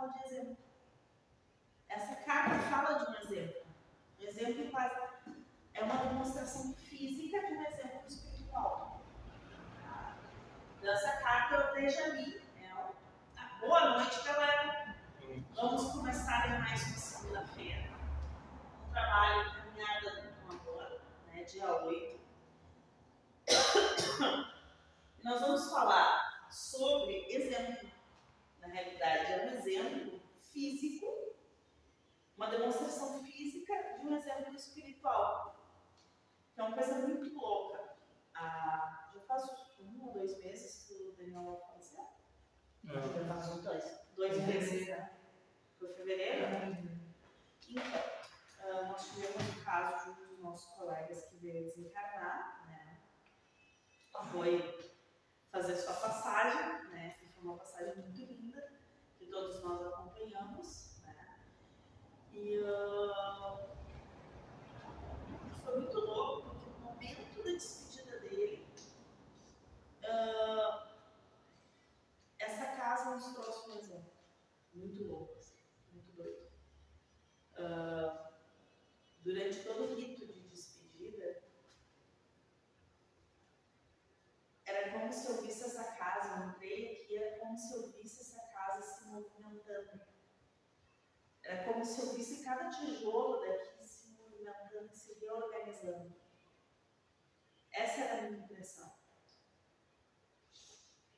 fala de exemplo. Essa carta fala de um exemplo. Um exemplo quase é uma demonstração física de um exemplo espiritual. Dessa carta eu vejo ali. É uma boa noite, galera. Vamos começar mais uma segunda-feira. Um trabalho caminhada com agora, né, dia 8. Nós vamos falar sobre exemplo. Na realidade, é um exemplo físico, uma demonstração física de um exemplo espiritual. Que é uma coisa muito louca. Ah, já faz um ou dois meses que o Daniel faleceu? É. Já faz uns dois. Dois meses, né? Foi fevereiro? Então, ah, nós tivemos um caso de um dos nossos colegas que veio desencarnar, né? Foi fazer sua passagem, né? Foi uma passagem muito linda, todos nós acompanhamos, né? E ah, foi muito louco, porque no momento da despedida dele, ah, essa casa nos trouxe um exemplo muito louco, assim, muito doido. Ah, durante todo o rito de despedida, era como se eu visse essa casa, eu entrei aqui, era como se eu visse essa casa se movimentando. Era como se eu visse cada tijolo daqui se movimentando, se reorganizando. Essa era a minha impressão.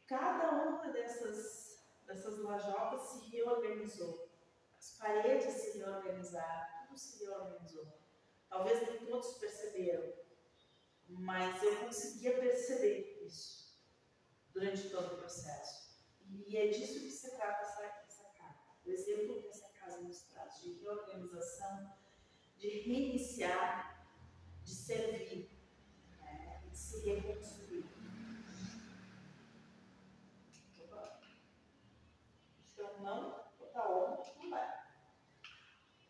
Cada uma dessas, dessas lajotas se reorganizou. As paredes se reorganizaram, tudo se reorganizou. Talvez nem todos perceberam, mas eu conseguia perceber isso durante todo o processo. E é disso que se trata essa, essa carta. O exemplo que essa casa nos traz de reorganização, de reiniciar, de servir, né? de se reconstruir. Opa. Se eu não botar on, não vai.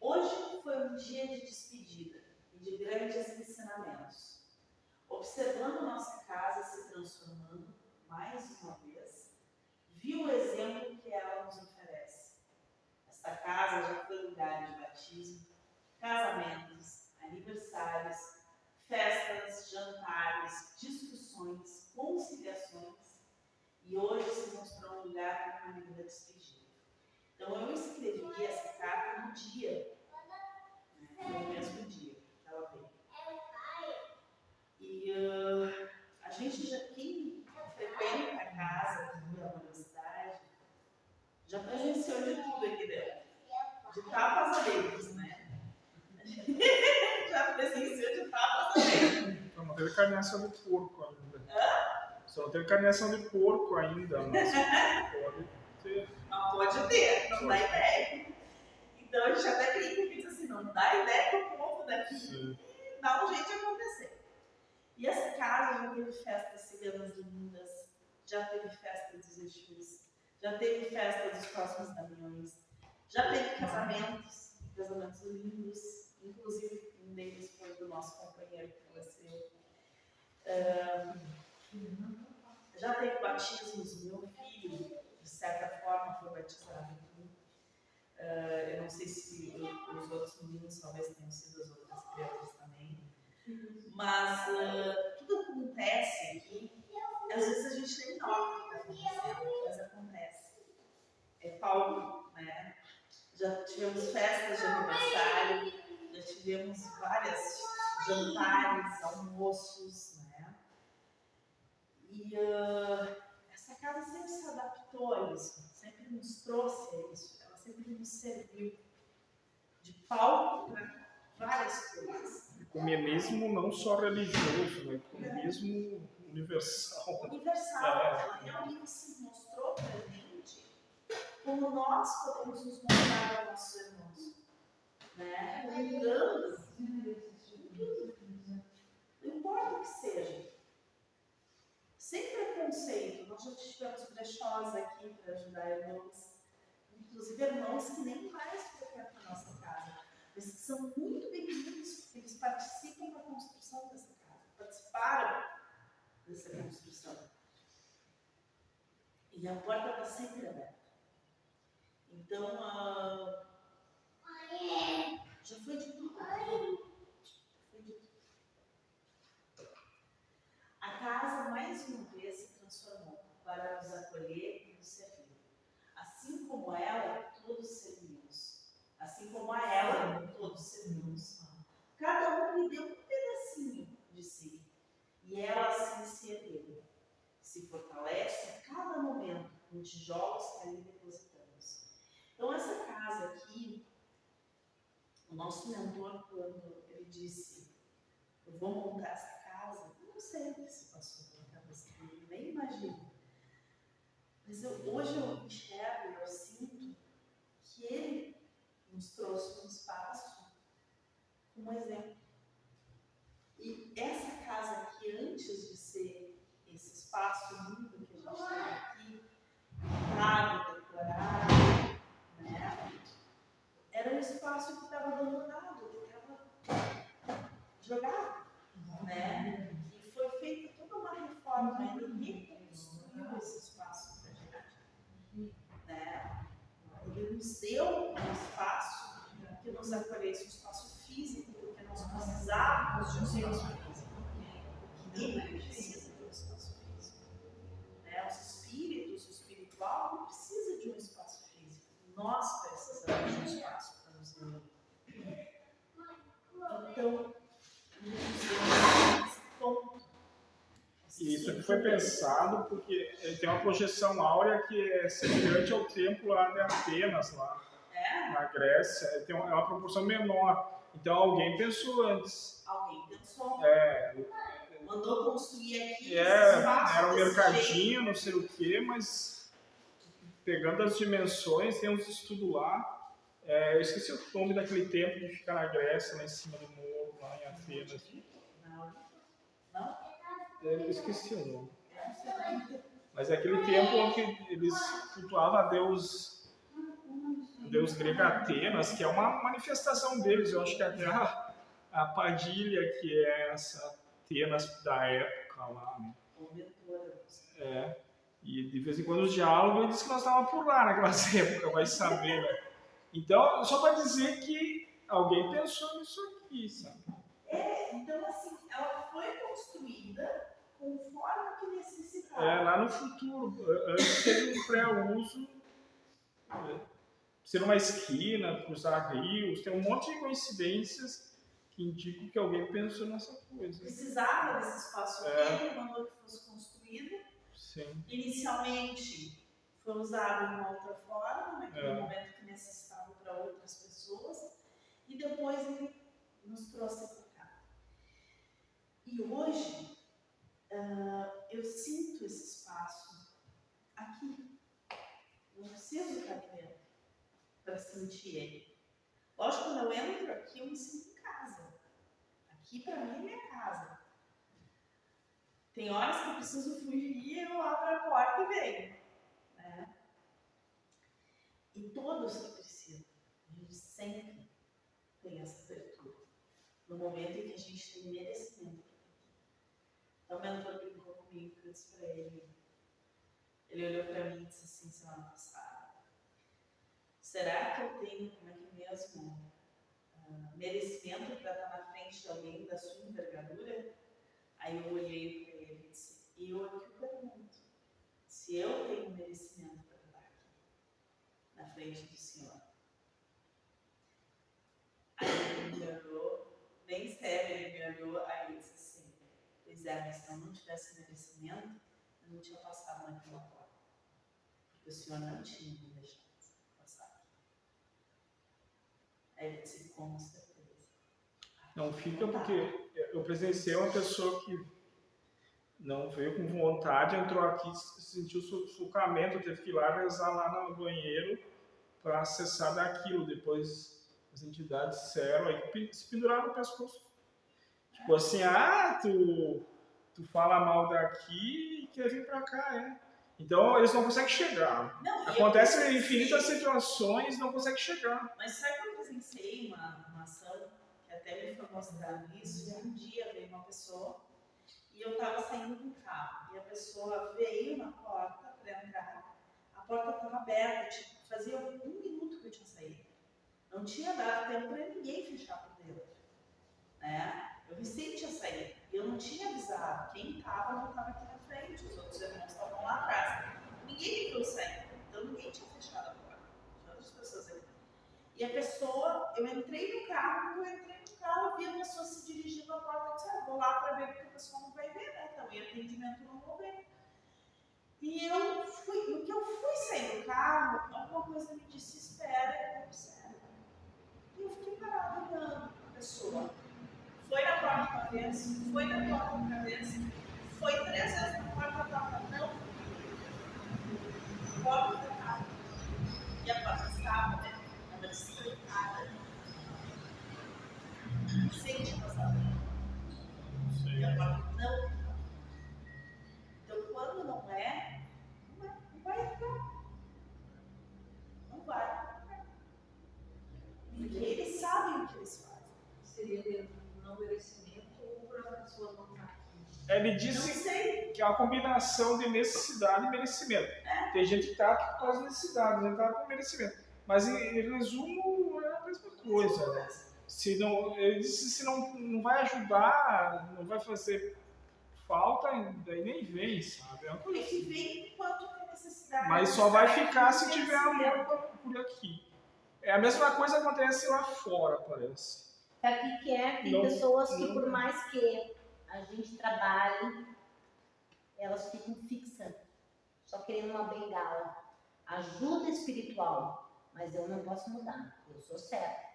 Hoje foi um dia de despedida e de grandes ensinamentos. Observando nossa casa se transformando mais uma vez, vi o exemplo que ela nos oferece. Esta casa já foi lugar de batismo, casamentos, aniversários, festas, jantares, discussões, conciliações e hoje se mostrou um lugar para uma linda despedida. Então eu escrevi essa carta no dia, né, no mesmo dia que ela veio. E uh, a gente já, quem frequenta a casa aqui na universidade, já presenciou de tudo aqui dentro. De tapas a beijos, né? já presenciou de tapas a beijos. Só não teve carneação de porco ainda. Só não teve carneação de porco ainda, mas pode ter. Mas pode ter, não dá ideia. Então a gente até brinca que diz assim, não dá ideia pro povo daqui Sim. dá um jeito de acontecer. E essa casa já teve festas ciganas lindas, já teve festa dos Exus, já teve festa dos próximos caminhões, já teve casamentos, casamentos lindos, inclusive um deles foi do nosso companheiro que faleceu. Já teve batismos, meu filho, de certa forma, foi batizado. Ah, eu não sei se o- os outros meninos talvez tenham sido as outras crianças também. Mas ah, tudo acontece aqui, às vezes a gente nem nota acontecendo, mas acontece. É Paulo, né? Já tivemos festas de aniversário, já tivemos várias jantares, almoços, né? E ah, essa casa sempre se adaptou a isso, sempre nos trouxe a isso, ela sempre nos serviu de palco para várias coisas. Ecumenismo não só religioso, né? Ecumenismo universal. universal, ela realmente se mostrou presente como nós podemos nos mostrar aos nossos irmãos. Né? Lembrando, não importa o que seja. Sem preconceito, nós já tivemos brechós aqui para ajudar irmãos, inclusive irmãos que nem mais frequentam a nossa casa, mas que são muito bem-vindos, porque eles participam da construção dessa casa, participaram dessa construção. E a porta está sempre aberta. Então, ah, já foi de tudo. Foi de tudo. A casa, mais uma vez, se transformou para nos acolher e nos servir. Assim como ela, todos servimos. Assim como a ela, todos servimos. Cada um lhe deu um pedacinho de si. E ela assim se ergueu. Se fortalece a cada momento com tijolos que ali depositamos. Então, essa casa aqui, o nosso mentor, quando ele disse: Eu vou montar essa casa, sei o que se passou pela cabeça dele, nem imagino. Mas eu, hoje eu enxergo, eu sinto que ele nos trouxe um espaço um exemplo. E essa casa aqui, antes de ser esse espaço lindo que a gente tem aqui, pintado, decorado, né? era um espaço que estava abandonado, que estava jogado. Né? E foi feita toda uma reforma, ele reconstruiu esse espaço para gente. Né? Ele nos deu um espaço que nos acolhesse, um espaço físico, porque nós precisávamos de um espaço físico. Ninguém precisa de um espaço físico. Né? Os espíritos, o espiritual, não precisa de um espaço físico. Nós precisamos de um espaço para nos reunir. Então, foi pensado porque tem uma projeção áurea que é semelhante ao templo lá de Atenas, lá é? na Grécia. Tem uma, é uma proporção menor. Então alguém pensou antes. Alguém pensou. É, Mandou construir aqui. é, espaço era um mercadinho, jeito. não sei o quê, mas pegando as dimensões, tem uns estudos lá. É, eu esqueci o nome daquele templo que fica na Grécia, lá em cima do morro, lá em Atenas. Não. Não? Eu esqueci o nome. Mas é aquele templo onde eles cultuavam a Deus, Deus grego Atenas, que é uma manifestação deles. Eu acho que até a, a Padilha, que é essa Atenas da época lá. né? É. E de vez em quando os diálogos diz que nós estávamos por lá naquelas épocas, vai saber, né? Então, só para dizer que alguém pensou nisso aqui, sabe? É, então assim, ela foi construída conforme o que necessitava. É, lá no futuro, antes teve um pré-uso, é, ser uma esquina, cruzar rios, tem um monte de coincidências que indicam que alguém pensou nessa coisa. Precisava desse espaço É. ele mandou que fosse construído. Sim. Inicialmente foi usado de uma outra forma, naquele É. momento que necessitava para outras pessoas, e depois ele nos trouxe para cá. E hoje ah, eu sinto esse espaço aqui. Não preciso estar aqui dentro para sentir ele. Lógico, quando eu entro aqui, eu me sinto em casa. Aqui para mim é minha casa. Tem horas que eu preciso fugir e eu abro a porta e venho. Né? E todos que precisam, a gente sempre tem essa abertura. No momento em que a gente tem merecimento. Então, o mentor brincou comigo que eu disse para ele. Ele olhou para mim e disse assim semana passada: Será que eu tenho, como é que mesmo, ah, merecimento para estar na frente de alguém da sua envergadura? Aí eu olhei para ele e disse: Eu aqui pergunto, se eu tenho merecimento para estar aqui, na frente do Senhor. Aí ele me olhou, bem sério, ele me olhou, aí disse se eu não tivesse merecimento, eu não tinha passado naquela porta. Porque o Senhor não tinha me deixado passar. Aí ele disse: Com certeza. Não fica porque eu presenciei uma pessoa que não veio com vontade, entrou aqui, sentiu sufocamento, teve que ir lá rezar lá no banheiro para acessar daquilo. Depois as entidades disseram, aí se penduraram no pescoço. Tipo assim, ah, tu, tu fala mal daqui e quer vir para cá, é. Então eles não conseguem chegar. Não, e eu Acontecem presenciei- infinitas situações não conseguem chegar. Mas sabe que eu presenciei uma, uma ação que até me foi mostrado isso? Um dia veio uma pessoa e eu estava saindo do carro e a pessoa veio na porta para entrar. A porta estava aberta, tipo, fazia um minuto tempo para ninguém fechar por dentro. Né? Eu recente tinha saído. Eu não tinha avisado. Quem estava não estava aqui na frente, os outros irmãos estavam lá atrás. Ninguém me viu sair. Então ninguém tinha fechado a porta. Tinha pessoas ali. E a pessoa, eu entrei no carro, quando eu entrei no carro, eu vi a pessoa se dirigindo à porta e disse, ah, vou lá para ver porque a pessoa não vai ver, né? Então, em atendimento não vou ver. E eu fui, no que eu fui sair do carro, alguma coisa me disse, espera, eu observo. E eu fiquei parada olhando a pessoa. Foi na uma vez, foi na outra vez, foi três vezes na porta, a porta não. Porta do carro. E a porta estava, né? Estava destrancada. Sem te passar. E a porta não. Então, quando não é, não é, não vai entrar. Não vai. Porque eles sabem o que eles fazem. Seria dentro do não merecimento ou por a pessoa não estar aqui? Ele Não disse que é uma combinação de necessidade e merecimento. Tem gente que está aqui por causa de necessidade, gente está por merecimento. Mas em, em resumo é a mesma coisa. Né? Se não, ele disse se não, não vai ajudar, não vai fazer falta, daí nem vem, sabe? É uma coisa que ver quanto tem necessidade. Mas só vai ficar se tiver amor por- aqui. É a mesma coisa que acontece lá fora, parece. Que que é? Tem Não- pessoas que, não- por mais que a gente trabalhe, elas ficam fixas, só querendo uma bengala. Ajuda espiritual, mas eu não posso mudar. Eu sou certa.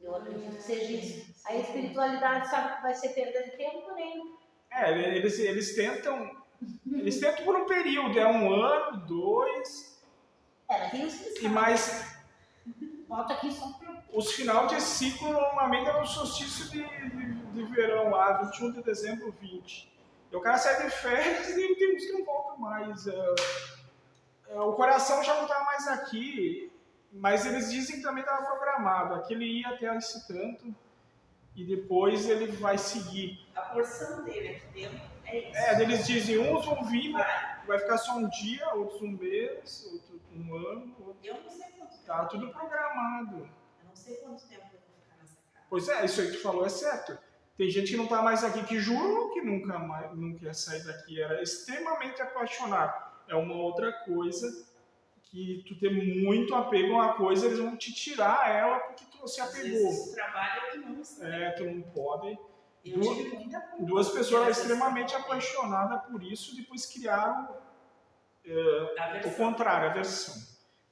Eu acredito que seja isso. A espiritualidade sabe que vai ser perdendo tempo, nem. É, eles, eles tentam. Eles tentam por um período, é um ano, dois, tem os que e mais Bota aqui só pra. os final de ciclo normalmente é no solstício de, de, de verão lá, 21 de dezembro, 20. E o cara sai de férias e tem uns que não voltam mais. é, é, o coração já não está mais aqui, mas eles dizem que também estava programado. Aqui ele ia até esse tanto e depois ele vai seguir. A porção dele aqui dentro é isso. É, eles dizem, uns vão vir, Vai. vai ficar só um dia, outros um mês, outro um ano, outro... Eu não sei quanto tempo. tá tudo programado. Eu não sei quanto tempo eu vou ficar nessa casa. Pois é, isso aí que tu falou é certo. Tem gente que não tá mais aqui que jurou que nunca mais não quer sair daqui, era extremamente apaixonado. É uma outra coisa que tu tem muito apego a uma coisa, eles vão te tirar ela porque tu se apegou. trabalho é que não está. É, tu não pode. Eu duas- tive muita culpa. Duas pessoas extremamente apaixonadas por isso, depois criaram a o contrário, a versão.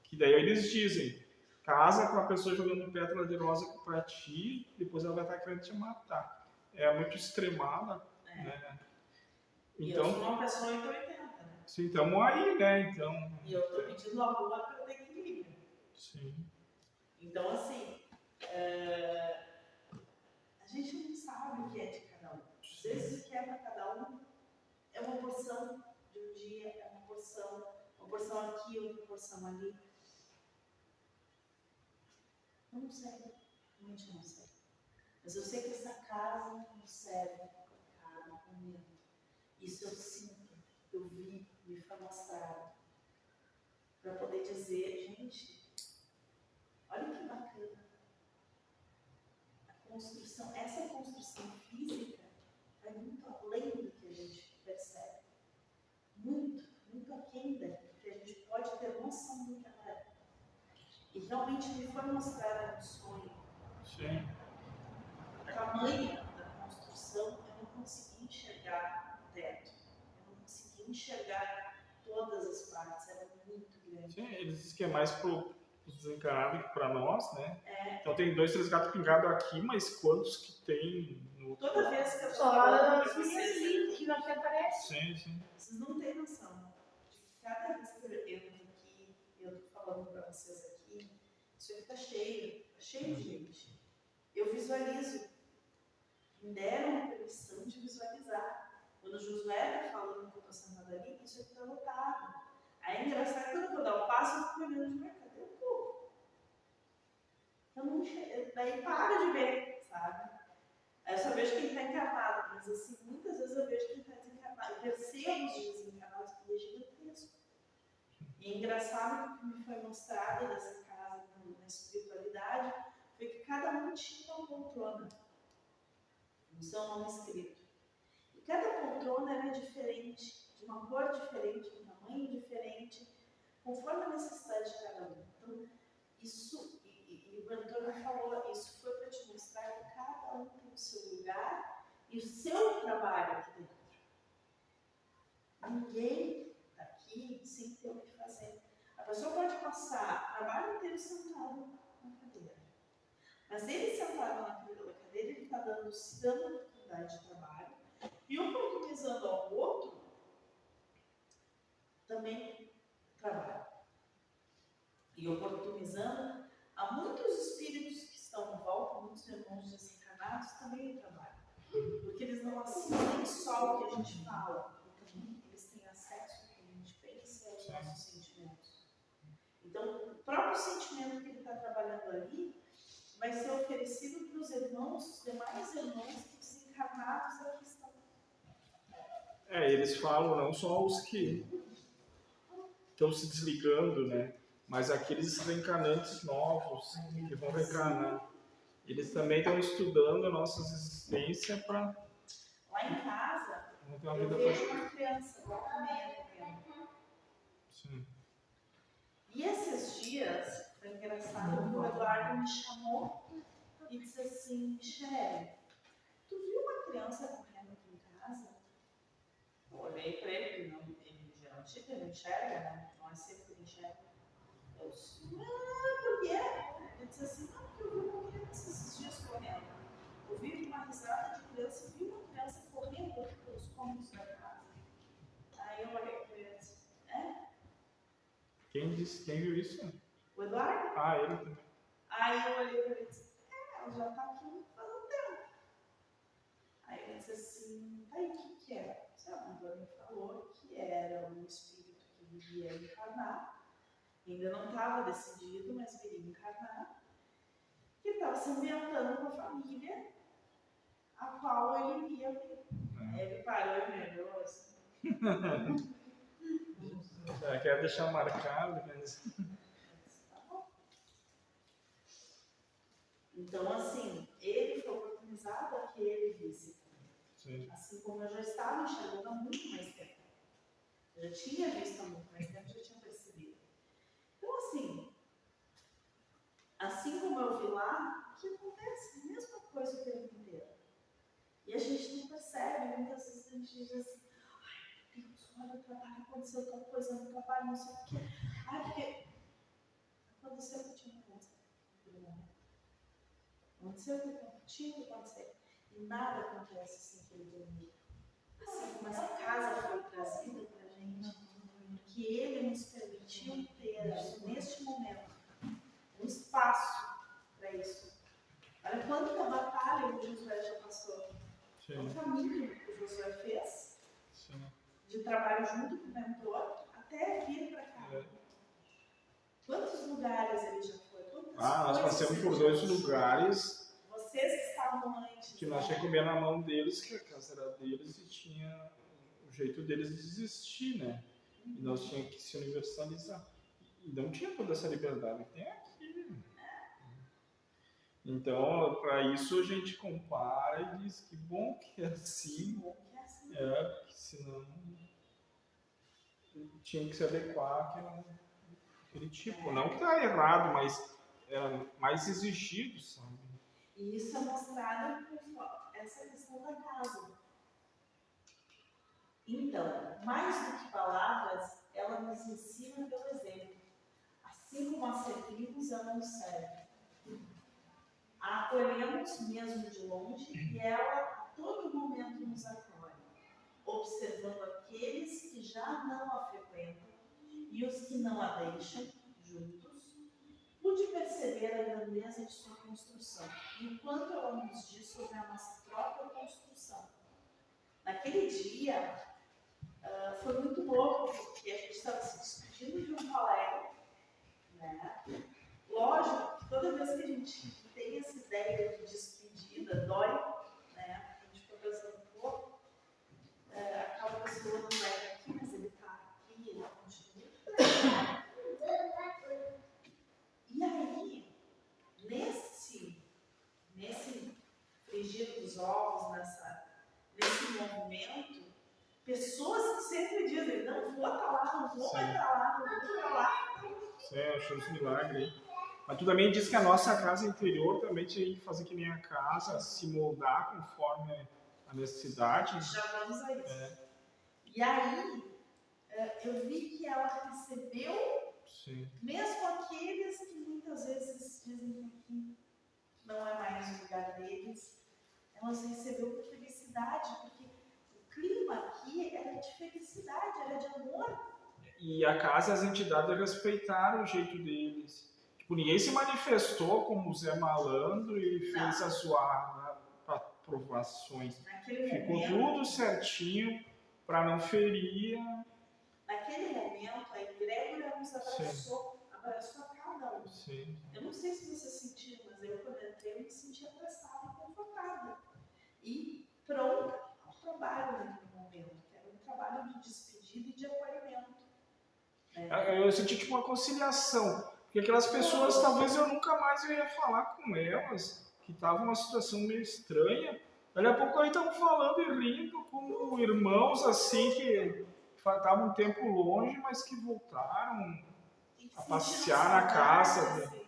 Que daí eles dizem, casa com a pessoa jogando pétala de rosa pra ti, depois ela vai estar querendo te matar. É muito extremada, É. né? E eu Então, sou uma pessoa 880, né? sim, estamos aí, né? Então, E eu tô pedindo amor pelo equilíbrio. sim. Então, assim, é, a gente não sabe o que é de cada um. Às vezes o que é para cada um é uma porção de um dia, é uma porção, uma porção aqui, outra porção ali. Eu não sei, realmente não sei. Mas eu sei que essa casa nos serve para cada momento. Isso eu sinto, eu vi, me foi mostrado. Para poder dizer, gente, Olha que bacana. A construção, essa construção física vai muito além do que a gente percebe. Muito, muito aquém do que a gente pode ter noção do que é. E realmente me foi mostrado no sonho Sim. Tamanho da construção, eu não consegui enxergar o teto. Eu não consegui enxergar todas as partes, era muito grande. Sim, eles dizem que é mais pro os desencarados que pra nós, né? É, Então tem dois, três gatos pingados aqui, mas quantos que tem no... toda vez que eu minhas vocês, lindas que não te aparecem. Sim, sim. Vocês não têm noção cada vez que eu entro aqui, eu tô falando para vocês aqui, isso aqui tá cheio, tá cheio de gente. Eu visualizo. Deram a permissão de visualizar. Quando o Josué tá falando que eu tô sentada ali, isso aqui tá lotado. Aí é engraçado que quando eu vou dar o passo, eu fico olhando de mercado. Cadê o povo? Eu não. Daí para de ver, sabe? Aí eu só vejo quem está encarnado, mas assim, muitas vezes eu vejo quem está desencarnado. Eu percebo os desencarnados que é gigantesco. E é engraçado que me foi mostrado dessa casa na espiritualidade cada um tinha uma poltrona, no seu nome escrito. E cada poltrona era diferente, de uma cor diferente, de um tamanho diferente, conforme a necessidade de cada um. Então, isso, e, e, e o Antônio falou, isso foi para te mostrar que cada um tem o seu lugar e o seu trabalho aqui dentro. Ninguém está aqui sem ter o que fazer. A pessoa pode passar o trabalho inteiro sentado na cadeira. Mas ele sentado na cadeira, ele está dando, se dando oportunidade de trabalho e oportunizando ao outro também trabalho. E oportunizando a muitos espíritos que estão em volta, muitos irmãos desencarnados, também o trabalho. Porque eles não assistem só o que a gente fala, também eles têm acesso ao que a gente pensa aos nossos sentimentos. Então, o próprio sentimento que ele está trabalhando ali vai ser oferecido para os irmãos, os demais irmãos que desencarnados aqui estão. É, eles falam não só os que estão se desligando, né? Mas aqueles reencarnantes novos que vão reencarnar. Eles também estão estudando a nossa existência para Lá em casa, eu vejo uma criança, igual a minha. Sim. E esses dias, foi engraçado, o Eduardo me chamou e disse assim, Michele, tu viu uma criança correndo aqui em casa? Eu olhei para ele, não, ele geralmente ele não enxerga, né? Não é sempre que ele enxerga. Eu disse, ah, por quê? Ele disse assim, não, porque eu vi uma criança esses dias correndo. Eu vi uma risada de criança, vi uma criança correndo pelos cômodos da casa. Aí eu olhei para ele e disse, é? Quem disse? Quem viu isso? O Eduardo? Ah, ele também. Aí eu olhei para ele e disse, é, ela já está aqui faz um tempo. Aí ele disse assim, tá aí, o que que é? O Antônio falou que era um espírito que viria encarnar, ainda não estava decidido, mas viria encarnar, que estava se ambientando com a família a qual ele ia vir. Aí ele parou e me olhou assim, Já quer deixar marcado, mas... Tá bom. Então, assim, ele foi oportunizado a que ele visse. Sim. Assim como eu já estava enxergando há muito mais tempo. Eu já tinha visto há muito mais tempo, já tinha percebido. Então, assim, assim como eu vi lá, o que acontece? A mesma coisa o tempo inteiro. E a gente não percebe, muitas vezes a gente diz assim, ai meu Deus, olha o trabalho, aconteceu tal coisa no trabalho, não sei o quê. Ai, porque aconteceu o que tinha que acontecer. naquele momento. Aconteceu o que tinha que acontecer. E nada acontece sem que ele dormir. Assim como essa casa foi trazida para a gente, que ele nos permitiu ter neste momento um espaço para isso. Olha quanta batalha o Josué já passou. Sim. Quanta mídia que o Josué fez Sim. de trabalho junto com o mentor até vir para cá. É. Quantos lugares ele já Ah, nós passamos por dois lugares Vocês que estavam antes. que nós né? tínhamos que comer na mão deles, que a casa era deles e tinha o jeito deles de desistir, né? E nós tínhamos que se universalizar. E não tinha toda essa liberdade que tem aqui. né? Então, para isso a gente compara e diz que bom que é assim, Bom que é assim. é, porque senão tinha que se adequar àquela- àquele tipo. Não que tá errado, mas era mais exigido, sabe? E isso é mostrado por essa questão da casa. Então, mais do que palavras, ela nos ensina pelo exemplo. Assim como a servimos, ela nos serve. A acolhemos mesmo de longe e ela a todo momento nos acolhe, observando aqueles que já não a frequentam e os que não a deixam juntos, pude de sua construção e o quanto ela nos diz sobre a nossa própria construção. Naquele dia, ah, foi muito louco, porque a gente estava se despedindo de um colega, né? Lógico toda vez que a gente tem essa ideia de despedida, dói, né? A gente fica pensando, pô, é, aquela pessoa surgindo dos ovos nessa, nesse movimento, pessoas que sempre dizem, não vou estar lá, não vou mais estar lá, não vou estar lá. É, achou esse milagre. Mas tu também diz que a nossa casa interior também tinha que fazer que nem a casa, se moldar conforme a necessidade. Já vamos a isso. É. E aí, é, eu vi que ela recebeu, Sim. mesmo aqueles que muitas vezes dizem que aqui não é mais o lugar deles, elas recebeu com felicidade, porque o clima aqui era de felicidade, era de amor. E a casa, as entidades respeitaram o jeito deles. Tipo, ninguém se manifestou como Zé Malandro e fez as suas aprovações. Naquele Ficou momento, tudo certinho para não ferir. naquele momento, a egrégora nos abraçou, abraçou a cada um. Sim. Eu não sei se você sentiu, mas eu quando entrei eu me senti abraçada e confortada. E pronta ao trabalho naquele momento, era um trabalho de despedida e de acolhimento. né? Eu senti tipo uma conciliação. Porque aquelas pessoas, talvez eu nunca mais ia falar com elas, que estavam numa situação meio estranha. Daqui a pouco aí estavam falando e rindo como irmãos assim que estavam um tempo longe, mas que voltaram. A passear na casa, né? assim.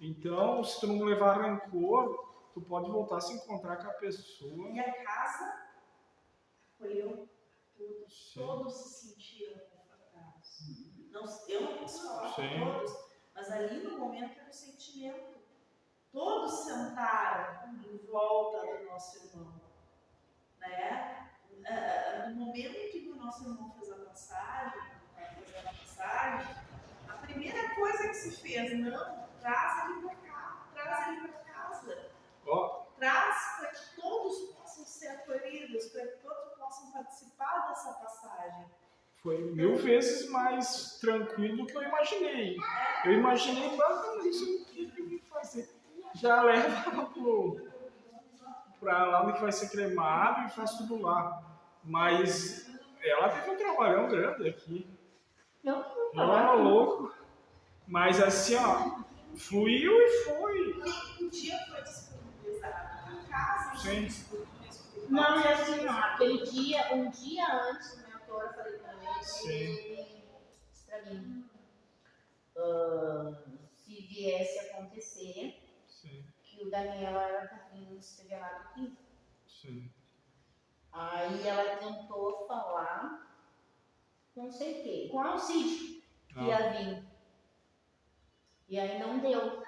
Então, se tu não levar rancor, tu pode voltar a se encontrar com a pessoa. E a casa acolheu todos, Sim. todos se sentiram confortados. Não, eu não posso falar Sim. todos, mas ali no momento era o sentimento. Todos sentaram em volta do nosso irmão. Né? Ah, No momento que o nosso irmão fez a passagem, fez a passagem, a primeira coisa que se fez, não, traz ele para cá, traz ele para Ó, traz para que todos possam ser acolhidos, para que todos possam participar dessa passagem. foi mil vezes mais tranquilo do que eu imaginei. Eu imaginei, mas isso o que eu vou fazer? Já leva pro, pra lá onde que vai ser cremado e faz tudo lá. Mas ela teve um trabalhão grande aqui. Eu Ela era louco. Mas assim, ó, fluiu e foi. Um dia Sim. Não, e assim, ó, aquele dia, um dia antes do mentor, eu falei pra ele, Sim. pra mim, ah, se viesse acontecer, Sim, que o Daniel era pra vir se revelado aqui. sim. Aí ela tentou falar, não sei o quê, com a Alcide, que Ah, ia vir. E aí não deu.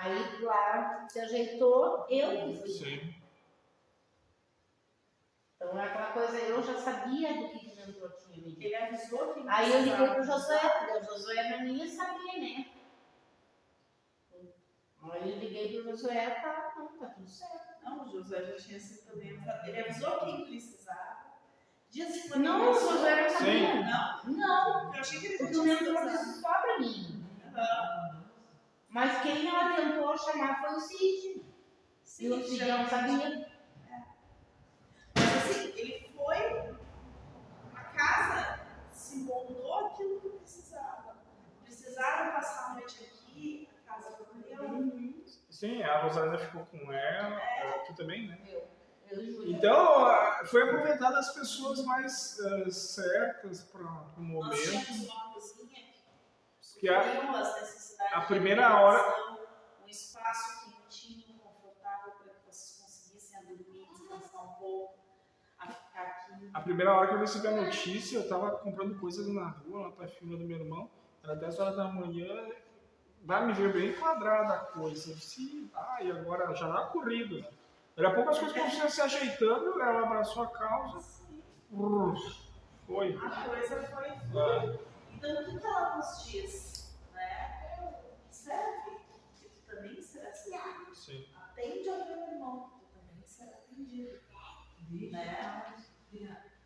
Aí lá se ajeitou, eu que fui. sim. Então é aquela coisa, eu já sabia do que o mentor tinha me. Ele avisou que Aí eu liguei pro precisava. Josué, porque o Josué não ia saber, né? Aí eu liguei pro Josué, tá, não, tá tudo certo. Não, o José já tinha sido também avisado. Ele avisou quem precisava. Dias Não, o Josué não sabia. Não, Não, eu achei que ele o tinha disse só pra mim. Aham. Mas quem ela tentou chamar foi o Cid. Sim, E o Cid já- não sabia. Mas assim, ele foi, a casa se moldou aquilo que precisava. Precisaram passar a noite aqui, a casa acolheu. Sim, a Rosalina ficou com ela, eh, tu também, né? Eu. Então, foi aproveitado as pessoas mais ah, certas para o momento. Que Que a- a primeira alimentação, Um espaço quentinho, confortável para que vocês conseguissem a dormir, descansar um pouco, a ficar aqui. A primeira hora que eu recebi a notícia, eu tava comprando coisas na rua, lá pra firma do meu irmão, era 10 horas da manhã, vai me ver bem quadrada a coisa. Eu disse, ah, e agora já dá corrido. né? Daqui a pouco as coisas começaram se ajeitando, ela abraçou a causa, brrr, foi. A coisa foi Ah, Então, o que que ela nos diz? Né? Serve, que tu também será servido. sim. Atende ao teu irmão, que tu também será atendido. Né?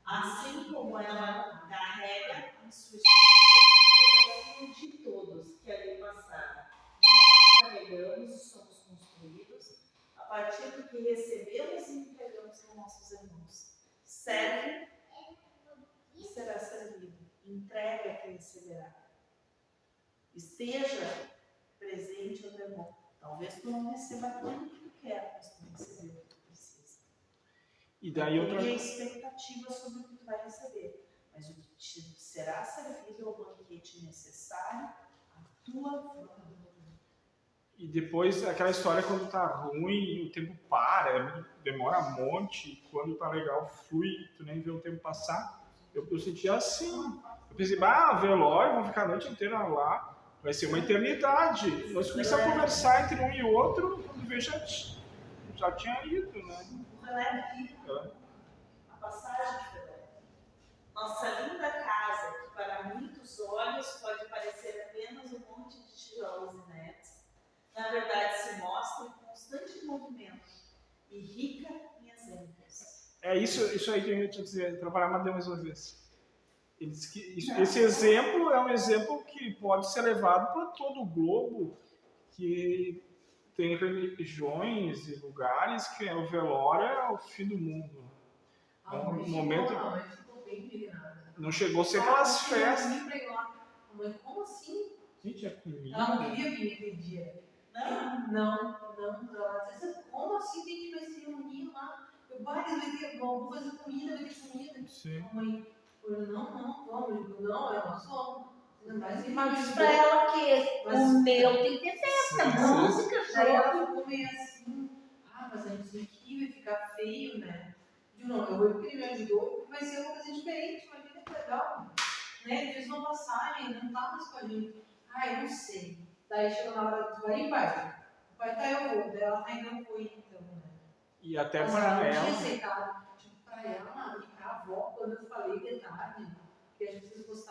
Assim como ela carrega em sua estrutura de todos que ali passaram. Nós carregamos e somos construídos a partir do que recebemos e entregamos aos nossos irmãos. Serve e será servido. Entrega receberá. Esteja presente ao teu irmão. Talvez tu não receba aquilo que tu quer, mas tu recebeu o que tu precisa. E daí outra Cria expectativa sobre o que tu vai receber. Mas o que te será servido é o banquete necessário à tua vida. E depois aquela história quando tá ruim, o tempo para, é demora um monte, quando tá legal, flui, tu nem vê o tempo passar. Eu, eu sentia assim. Eu pensei, ah, velório, vamos ficar a noite inteira lá, vai ser uma eternidade. Nós começamos a conversar entre um e outro, quando vê já, já tinha ido, né? Releve É. a passagem de releve. Nossa linda casa, que para muitos olhos pode parecer apenas um monte de tijolos inertes, na verdade se mostra em constante movimento e rica em exemplos. É isso, isso aí que eu ia te dizer, trabalhar mais uma vez. Ele disse que isso- esse exemplo é um exemplo que pode ser levado para todo o globo, que tem religiões e lugares que o velório é o fim do mundo. A Um mãe momento- mãe ficou bem. Não chegou a ser aquelas Ela festas. mãe, como assim? Gente, é comida. Ela não queria vir aquele dia. Não, Não, não, ela disse, como assim que a gente vai se reunir lá? Eu, pai, vai ter, vou fazer comida, vai ter comida. Sim. Eu, não, não, vamos. Eu digo, não, é vamos. Não vai ser Mas reunião. pra ela que Mas- o meu tem que ter festa, música, Daí show. ela ficou meio assim, ah, mas a gente aqui vai ficar feio, né? Eu digo, não, eu vou porque ele me ajudou, porque vai ser uma coisa diferente, imagina que legal. Né? Ele fez uma passagem, não tá mais com a gente. Ah, eu não sei. Daí chegou na hora, tu vai pai? O pai tá, eu vou. Daí ela tá, ainda não foi, então, né? E até Mas para ela não tinha ela. aceitado. Tipo, pra ela e pra avó, quando eu falei que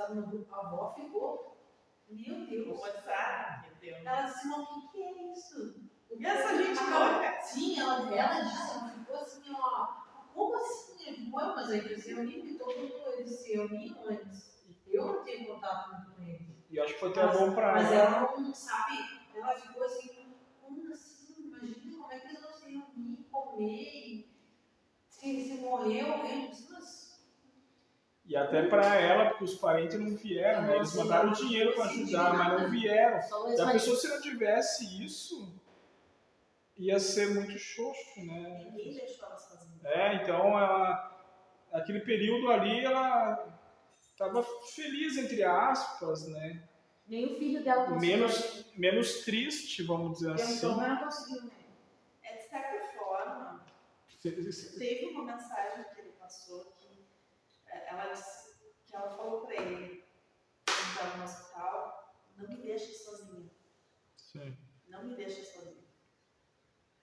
no grupo, a avó ficou, meu Deus. Ela disse, não, o que, que é isso? E essa gente Ela- louca? Sim, ela, ela disse, ela ficou assim, ó, como assim? "Ué, mas aí eles se reuniram, que todo mundo, eles se reuniam antes. Eu não tenho contato muito com eles. E acho que foi até bom para Mas ela. ela não sabe, ela ficou assim, como assim? Imagina como é que eles vão se reunir, comer, e se, se morrer alguém, mas E até para ela, porque os parentes não vieram, né? Eles mandaram dinheiro para ajudar, mas não vieram. E a pessoa, se não tivesse isso, ia ser muito xoxo, né? Ninguém deixou ela sozinha. É, então ela, aquele período ali, ela estava feliz, entre aspas, né? Nem o filho dela conseguiu. Menos, menos triste, vamos dizer assim. Mas não conseguiu, né? É de certa forma, teve uma mensagem que ele passou ela disse, que ela falou pra ele, quando estava no hospital, não me deixe sozinha, Sim. não me deixe sozinha.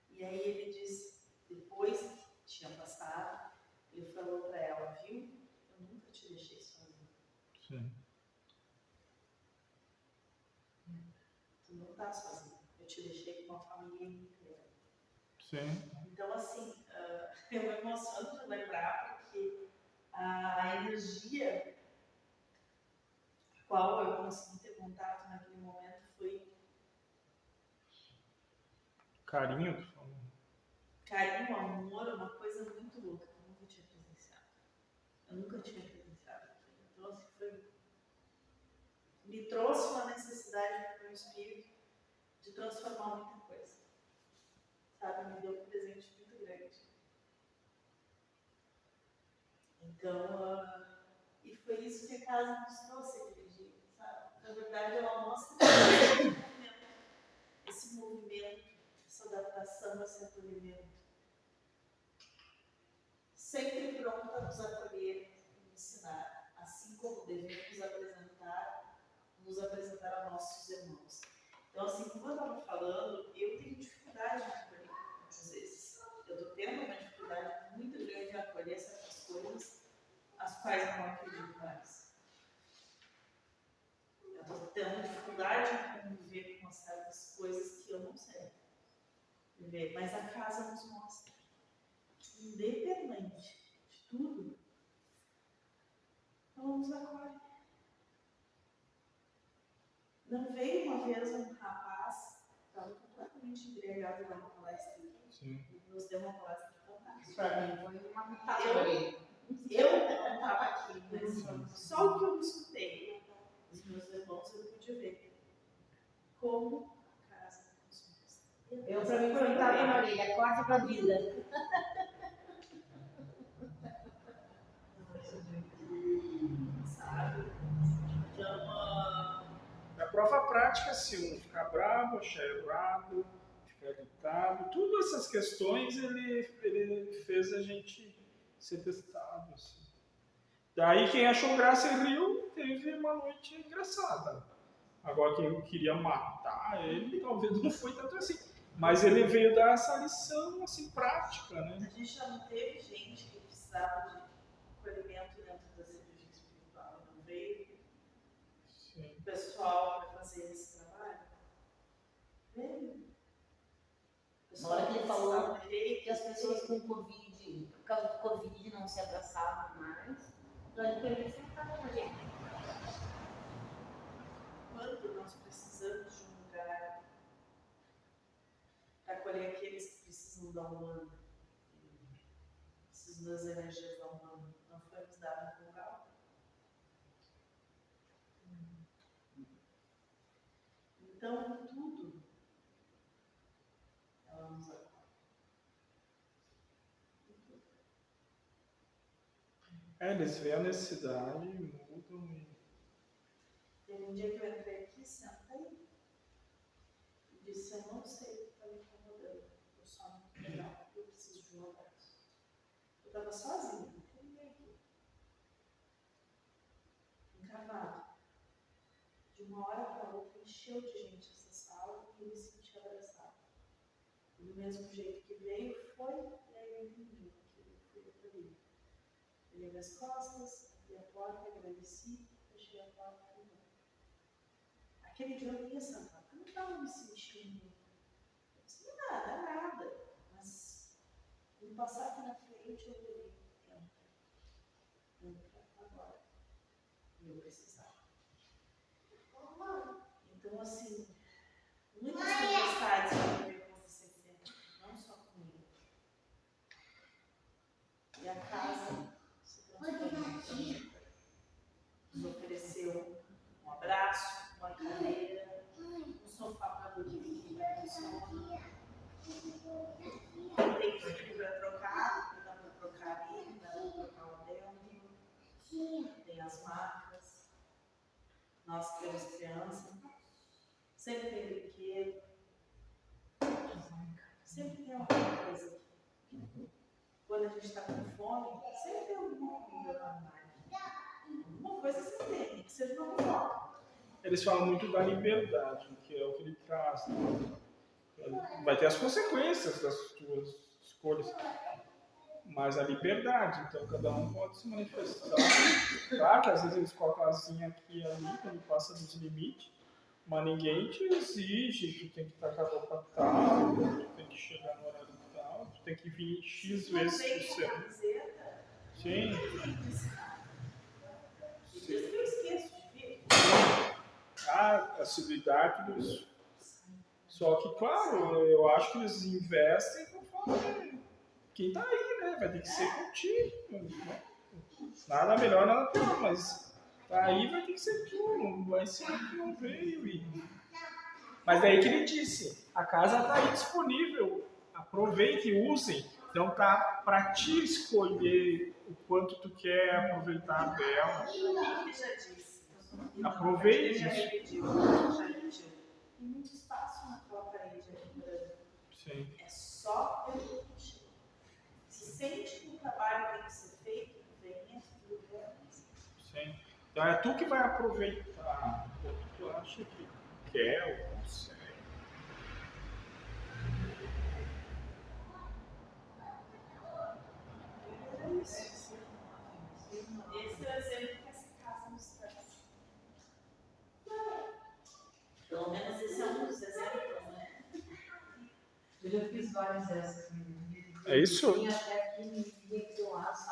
E aí ele disse, depois que tinha passado, ele falou pra ela, viu, eu nunca te deixei sozinha, Sim. tu não tá sozinha, eu te deixei com uma família inteira. Sim. Então, assim, ah, eu me emociono de lembrar a energia a qual eu consegui ter contato naquele momento foi Carinho, carinho, amor, uma coisa muito louca que eu nunca tinha presenciado. Eu nunca tinha presenciado aquilo. Então, assim, foi... me trouxe uma necessidade para o meu espírito de transformar muita coisa. Sabe? Me deu um presente muito grande. Então, ah, e foi isso que a casa nos trouxe sabe? Na verdade, ela mostra esse movimento, esse movimento, essa adaptação, esse acolhimento. Sempre pronta a nos acolher e ensinar, assim como devemos apresentar, nos apresentar a nossos irmãos. Então, assim, como eu estava falando, eu tenho dificuldade de acolher, muitas vezes. Eu estou tendo uma dificuldade muito grande de acolher certas coisas eu não acredito mais. Eu estou tendo dificuldade em conviver com certas coisas que eu não sei viver, mas a casa nos mostra que, independente de tudo, ela nos acolhe. Não veio uma vez um rapaz, estava completamente embriagado lá na palestra Sim. e nos deu uma palestra fantástica. Pra mim foi uma metáfora. Eu não só o que eu escutei dos meus irmãos eu podia ver como a casa funciona. Eu, para mim, foi estava na orelha, corta para a vida. Na prova prática, se um ficar bravo, achar errado, ficar irritado, todas essas questões ele, ele fez a gente ser testado. Assim. Daí quem achou graça e riu teve uma noite engraçada. Agora quem queria matar ele talvez não foi tanto assim. Mas ele veio dar essa lição assim prática, né? A gente já não teve gente que precisava de acolhimento dentro da cirurgia espiritual. Não veio Sim. o pessoal para fazer esse trabalho? Veio. Na hora que ele falou que as pessoas com Covid, por causa do Covid, não se abraçavam mais. Quando nós precisamos de um lugar para acolher aqueles que precisam da Umbanda, precisam das energias da Umbanda, não foi nos dado um lugar? Então, tudo ela nos acolhe. É, eles veem a necessidade, mudam e Teve um dia que eu entrei aqui, sentei e disse, eu não sei o que está me incomodando. Eu só não legal, eu preciso de um abraço. Eu estava sozinha, não tinha ninguém aqui. Encravado. De uma hora para outra, encheu de gente essa sala e eu me senti abraçada. E do mesmo jeito que veio, foi, e aí eu entendi que eu fui acolhida. Olhei minhas costas, abri a porta, agradeci, fechei a porta e fui. Aquele dia eu ia sentar, eu não estava me sentindo. Eu disse, nada, nada. Mas me passar aqui na frente, eu falei, entra. Entra agora. E eu precisava. Então, assim, muitas tempestades vão ver com você dentro, não só comigo. E a casa se transformou. Nos ofereceu abraço, uma cadeira, um sofá para dormir, um sono. Tem filho para trocar, dá para trocar ali, dá para trocar lá dentro. Tem as marcas. Nós que temos criança. Sempre tem brinquedo. Sempre tem alguma coisa. Quando a gente está com fome, sempre tem alguma comida no armário. Alguma coisa sempre tem, que seja uma pipoca. Eles falam muito da liberdade, que é o que ele traz. né? Vai ter as consequências das suas escolhas, mas a liberdade, então cada um pode se manifestar. Claro que às vezes eles colocam a asinha aqui e ali, quando passa dos limites, mas ninguém te exige que tem que estar com a roupa tal, tu tem que chegar no horário tal, tu tem que vir X vezes por semana. Sim, e diz que eu esqueço de vir. A assiduidade, tudo isso. Só que, claro, eu acho que eles investem conforme quem tá aí, né? Vai ter que ser contigo. né? Nada melhor, nada pior, mas tá aí vai ter que ser tu, não vai ser que não veio. E... Mas daí que ele disse, a casa tá aí disponível, aproveitem, usem. Então tá para ti escolher o quanto tu quer aproveitar dela. Já disse. Aproveite. Já repetiu. Tem muito espaço naquela parede aqui branca. Sim. É só pelo contigo. Se sente que o trabalho tem que ser feito, venha, tudo é. Sim. Então é tu que vai aproveitar o que tu acha que quer ou consegue. É isso. Esse é o exemplo que essa casa nos traz. Pelo menos esse é um dos exemplos, né? Eu já fiz várias dessas. É isso? Vim até aqui, me aço.